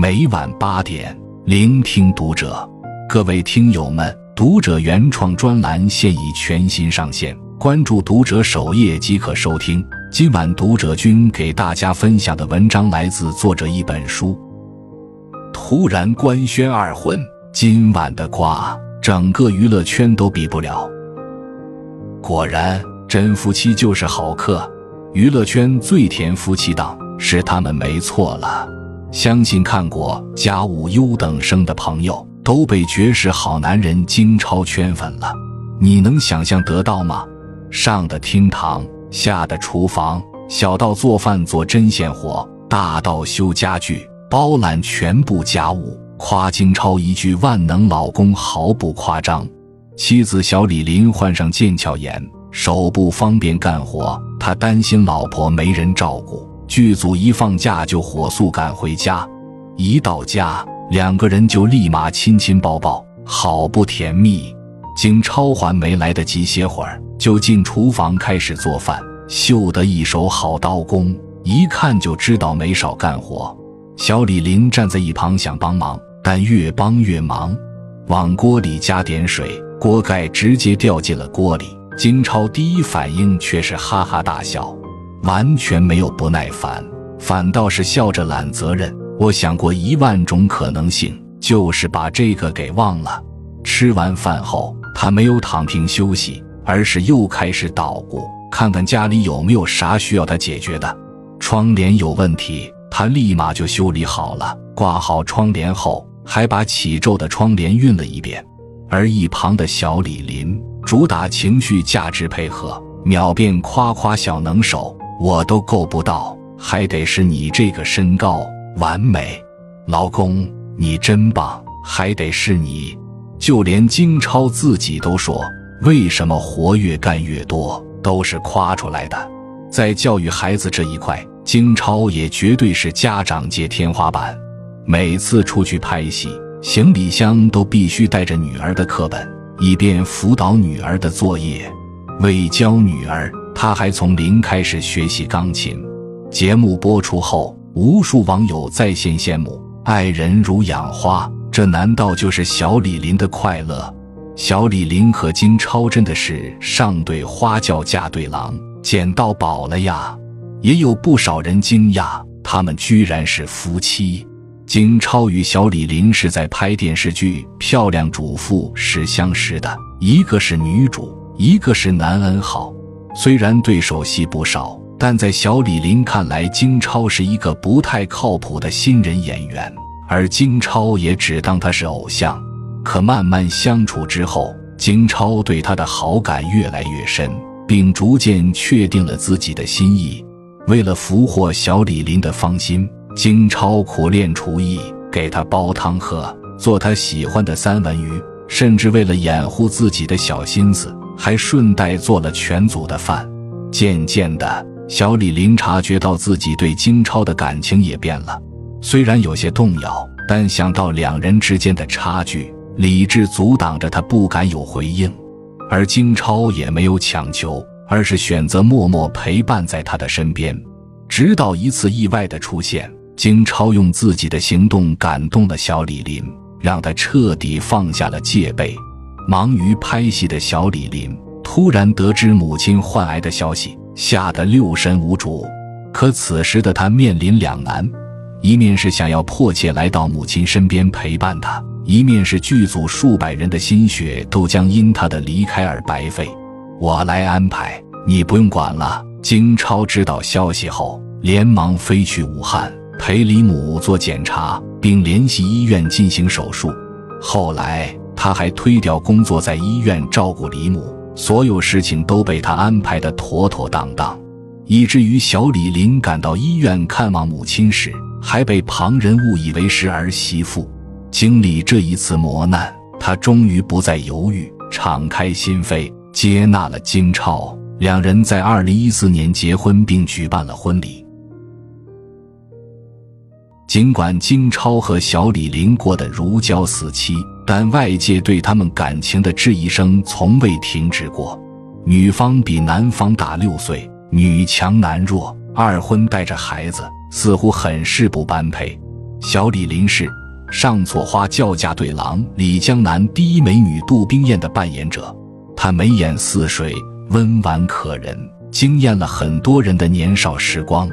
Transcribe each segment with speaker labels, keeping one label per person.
Speaker 1: 每晚八点，聆听读者。各位听友们，读者原创专栏现已全新上线，关注读者首页即可收听。今晚读者君给大家分享的文章来自作者一本书。突然官宣二婚，今晚的瓜，整个娱乐圈都比不了。果然，真夫妻就是好客，娱乐圈最甜夫妻档是他们没错了。相信看过《家务优等生》的朋友都被绝世好男人金超圈粉了。你能想象得到吗？上的厅堂，下的厨房，小到做饭做针线活，大到修家具，包揽全部家务。夸金超一句万能老公毫不夸张。妻子小李林患上腱鞘炎，手不方便干活，他担心老婆没人照顾。剧组一放假就火速赶回家，一到家两个人就立马亲亲抱抱，好不甜蜜。金超还没来得及歇会儿，就进厨房开始做饭，秀得一手好刀工，一看就知道没少干活。小李林站在一旁想帮忙，但越帮越忙，往锅里加点水，锅盖直接掉进了锅里。金超第一反应却是哈哈大笑。完全没有不耐烦，反倒是笑着揽责任。我想过一万种可能性，就是把这个给忘了。吃完饭后，他没有躺平休息，而是又开始捣鼓，看看家里有没有啥需要他解决的。窗帘有问题，他立马就修理好了。挂好窗帘后，还把起皱的窗帘熨了一遍。而一旁的小李林主打情绪价值配合，秒变夸夸小能手。我都够不到，还得是你这个身高完美，老公你真棒，还得是你。就连金超自己都说，为什么活越干越多，都是夸出来的。在教育孩子这一块，金超也绝对是家长界天花板。每次出去拍戏，行李箱都必须带着女儿的课本，以便辅导女儿的作业。为教女儿。他还从零开始学习钢琴。节目播出后，无数网友在线羡慕，爱人如养花，这难道就是小李林的快乐？小李林和金超真的是上对花轿嫁对郎，捡到宝了呀！也有不少人惊讶，他们居然是夫妻。金超与小李林是在拍电视剧《漂亮主妇》时相识的，一个是女主，一个是男恩好。虽然对手戏不少，但在小李林看来，金超是一个不太靠谱的新人演员，而金超也只当他是偶像。可慢慢相处之后，金超对他的好感越来越深，并逐渐确定了自己的心意。为了俘获小李林的芳心，金超苦练厨艺，给他煲汤喝，做他喜欢的三文鱼，甚至为了掩护自己的小心思。还顺带做了全组的饭。渐渐的，小李林察觉到自己对金超的感情也变了，虽然有些动摇，但想到两人之间的差距，理智阻挡着他不敢有回应。而金超也没有强求，而是选择默默陪伴在他的身边，直到一次意外的出现。金超用自己的行动感动了小李林，让他彻底放下了戒备。忙于拍戏的小李林突然得知母亲患癌的消息，吓得六神无主。可此时的他面临两难：一面是想要迫切来到母亲身边陪伴她，一面是剧组数百人的心血都将因他的离开而白费。我来安排，你不用管了。金超知道消息后，连忙飞去武汉陪李母做检查，并联系医院进行手术。后来。他还推掉工作，在医院照顾李母，所有事情都被他安排的妥妥当当，以至于小李林赶到医院看望母亲时，还被旁人误以为是儿媳妇。经历这一次磨难，他终于不再犹豫，敞开心扉，接纳了金超。两人在二零一四年结婚，并举办了婚礼。尽管金超和小李林过得如胶似漆。但外界对他们感情的质疑声从未停止过。女方比男方大六岁，女强男弱，二婚带着孩子，似乎很是不般配。小李林是上错花轿嫁对郎李江南第一美女杜冰雁的扮演者，她眉眼似水，温婉可人，惊艳了很多人的年少时光。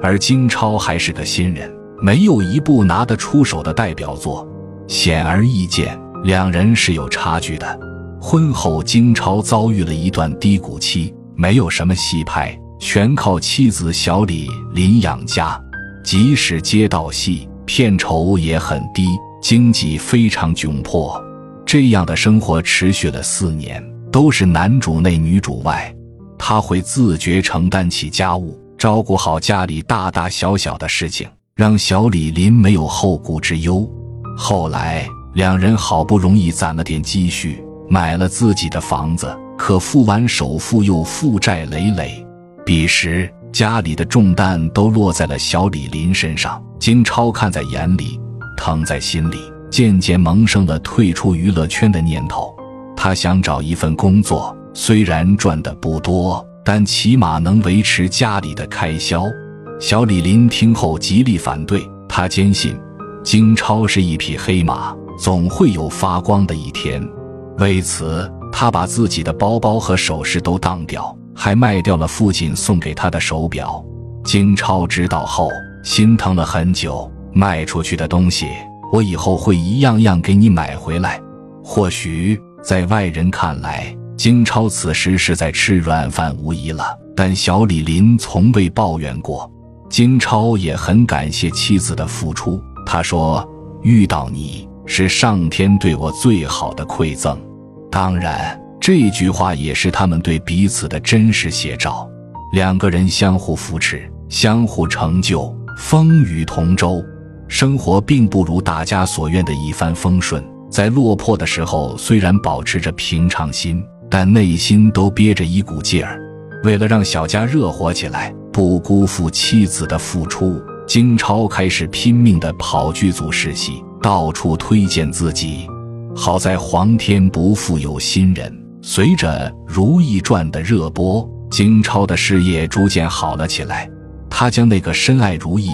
Speaker 1: 而金超还是个新人，没有一部拿得出手的代表作，显而易见，两人是有差距的。婚后，金超遭遇了一段低谷期，没有什么戏拍，全靠妻子小李林养家。即使接到戏，片酬也很低，经济非常窘迫。这样的生活持续了四年，都是男主内女主外，他会自觉承担起家务。照顾好家里大大小小的事情，让小李林没有后顾之忧。后来，两人好不容易攒了点积蓄，买了自己的房子，可付完首付又负债累累。彼时，家里的重担都落在了小李林身上。金超看在眼里，疼在心里，渐渐萌生了退出娱乐圈的念头。他想找一份工作，虽然赚的不多。但起码能维持家里的开销。小李林听后极力反对，他坚信金超是一匹黑马，总会有发光的一天。为此，他把自己的包包和首饰都当掉，还卖掉了父亲送给他的手表。金超知道后，心疼了很久。卖出去的东西，我以后会一样样给你买回来。或许在外人看来，金超此时是在吃软饭无疑了，但小李林从未抱怨过。金超也很感谢妻子的付出，他说：“遇到你是上天对我最好的馈赠。”当然，这句话也是他们对彼此的真实写照。两个人相互扶持，相互成就，风雨同舟，生活并不如大家所愿的一帆风顺。在落魄的时候，虽然保持着平常心。但内心都憋着一股劲儿，为了让小家热火起来，不辜负妻子的付出，金超开始拼命的跑剧组试戏，到处推荐自己。好在皇天不负有心人，随着《如懿传》的热播，金超的事业逐渐好了起来。他将那个深爱如懿、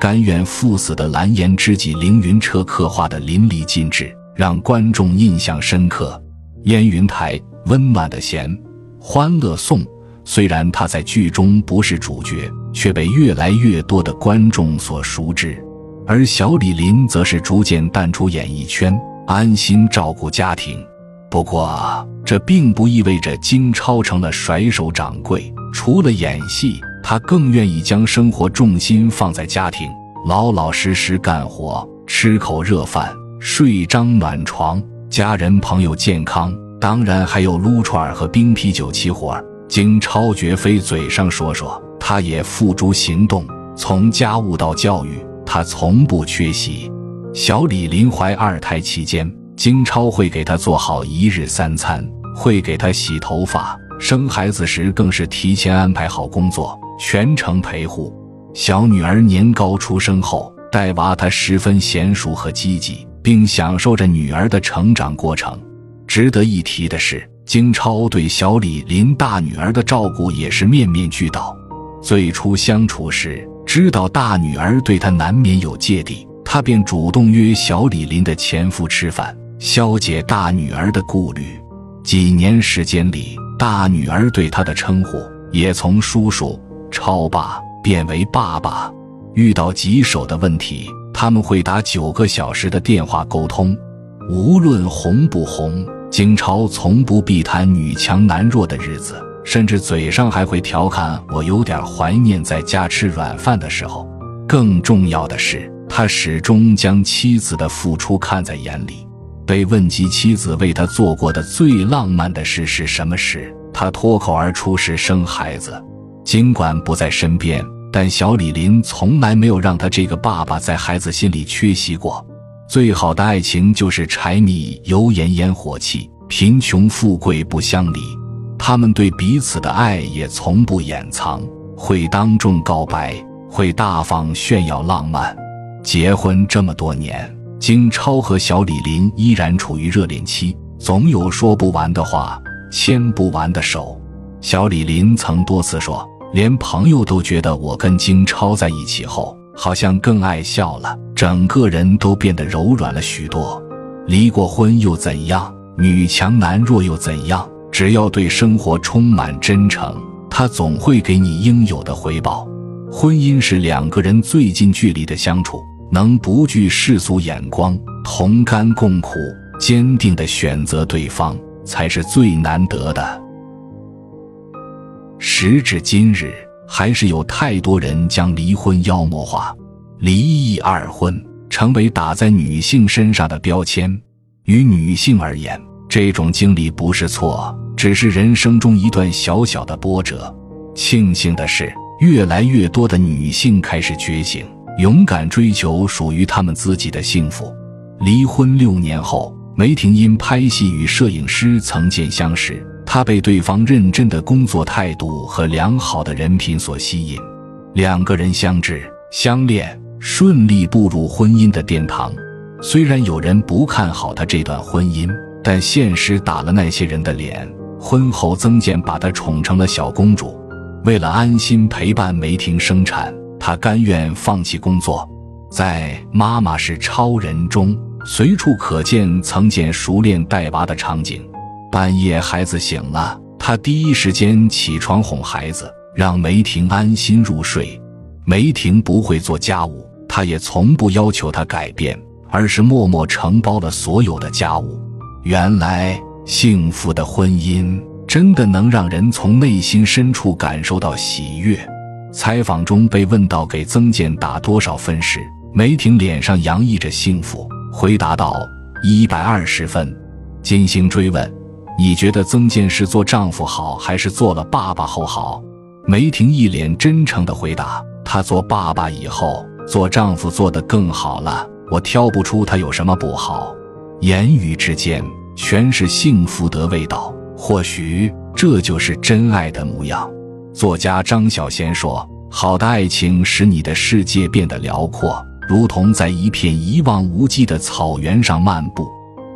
Speaker 1: 甘愿赴死的蓝颜知己凌云彻刻画的淋漓尽致，让观众印象深刻。烟云台。温暖的弦，欢乐颂。虽然他在剧中不是主角，却被越来越多的观众所熟知。而小李林则是逐渐淡出演艺圈，安心照顾家庭。不过，这并不意味着金超成了甩手掌柜。除了演戏，他更愿意将生活重心放在家庭，老老实实干活，吃口热饭，睡张暖床，家人朋友健康。当然还有撸串和冰啤酒齐活儿，金超绝非嘴上说说，他也付诸行动。从家务到教育，他从不缺席。小李林怀二胎期间，金超会给他做好一日三餐，会给他洗头发。生孩子时更是提前安排好工作，全程陪护。小女儿年高出生后，带娃他十分娴熟和积极，并享受着女儿的成长过程。值得一提的是，金超对小李林大女儿的照顾也是面面俱到。最初相处时，知道大女儿对他难免有芥蒂，他便主动约小李林的前夫吃饭，消解大女儿的顾虑。几年时间里，大女儿对他的称呼也从叔叔、超爸变为爸爸。遇到棘手的问题，他们会打九个小时的电话沟通，无论红不红。景朝从不避谈女强男弱的日子，甚至嘴上还会调侃我有点怀念在家吃软饭的时候。更重要的是，他始终将妻子的付出看在眼里。被问及妻子为他做过的最浪漫的事是什么时，他脱口而出是生孩子。尽管不在身边，但小李林从来没有让他这个爸爸在孩子心里缺席过。最好的爱情就是柴米油盐烟火气，贫穷富贵不相离。他们对彼此的爱也从不掩藏，会当众告白，会大方炫耀浪漫。结婚这么多年，金超和小李林依然处于热恋期，总有说不完的话，牵不完的手。小李林曾多次说，连朋友都觉得我跟金超在一起后，好像更爱笑了。整个人都变得柔软了许多。离过婚又怎样？女强男弱又怎样？只要对生活充满真诚，他总会给你应有的回报。婚姻是两个人最近距离的相处，能不惧世俗眼光，同甘共苦，坚定的选择对方，才是最难得的。时至今日，还是有太多人将离婚妖魔化，离异二婚成为打在女性身上的标签。于女性而言，这种经历不是错，只是人生中一段小小的波折。庆幸的是，越来越多的女性开始觉醒，勇敢追求属于她们自己的幸福。离婚六年后，梅婷因拍戏与摄影师曾见相识。她被对方认真的工作态度和良好的人品所吸引，两个人相知相恋，顺利步入婚姻的殿堂。虽然有人不看好他这段婚姻，但现实打了那些人的脸。婚后，曾健把她宠成了小公主。为了安心陪伴梅婷生产，她甘愿放弃工作。在《妈妈是超人》中，随处可见曾健熟练带娃的场景。半夜孩子醒了，他第一时间起床哄孩子，让梅婷安心入睡。梅婷不会做家务，他也从不要求她改变，而是默默承包了所有的家务。原来，幸福的婚姻真的能让人从内心深处感受到喜悦。采访中被问到给曾健打多少分时，梅婷脸上洋溢着幸福，回答道：“一百二十分。”金星追问。你觉得曾健是做丈夫好，还是做了爸爸后好？梅婷一脸真诚的回答：“他做爸爸以后，做丈夫做得更好了。我挑不出他有什么不好。”言语之间全是幸福的味道，或许这就是真爱的模样。作家张小娴说：“好的爱情使你的世界变得辽阔，如同在一片一望无际的草原上漫步；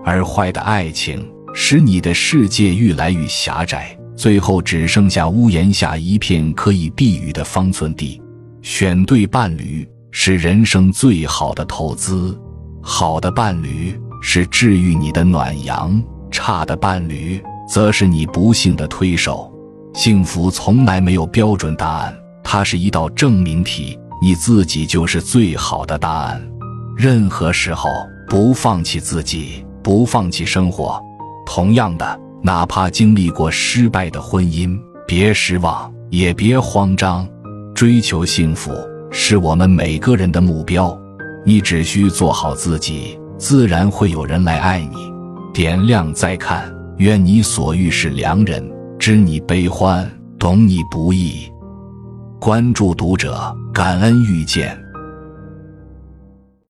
Speaker 1: 而坏的爱情。”使你的世界愈来愈狭窄，最后只剩下屋檐下一片可以避雨的方寸地。选对伴侣是人生最好的投资，好的伴侣是治愈你的暖阳，差的伴侣则是你不幸的推手。幸福从来没有标准答案，它是一道证明题，你自己就是最好的答案。任何时候不放弃自己，不放弃生活。同样的，哪怕经历过失败的婚姻，别失望，也别慌张。追求幸福是我们每个人的目标。你只需做好自己，自然会有人来爱你。点亮再看，愿你所遇是良人，知你悲欢，懂你不易。关注读者，感恩遇见。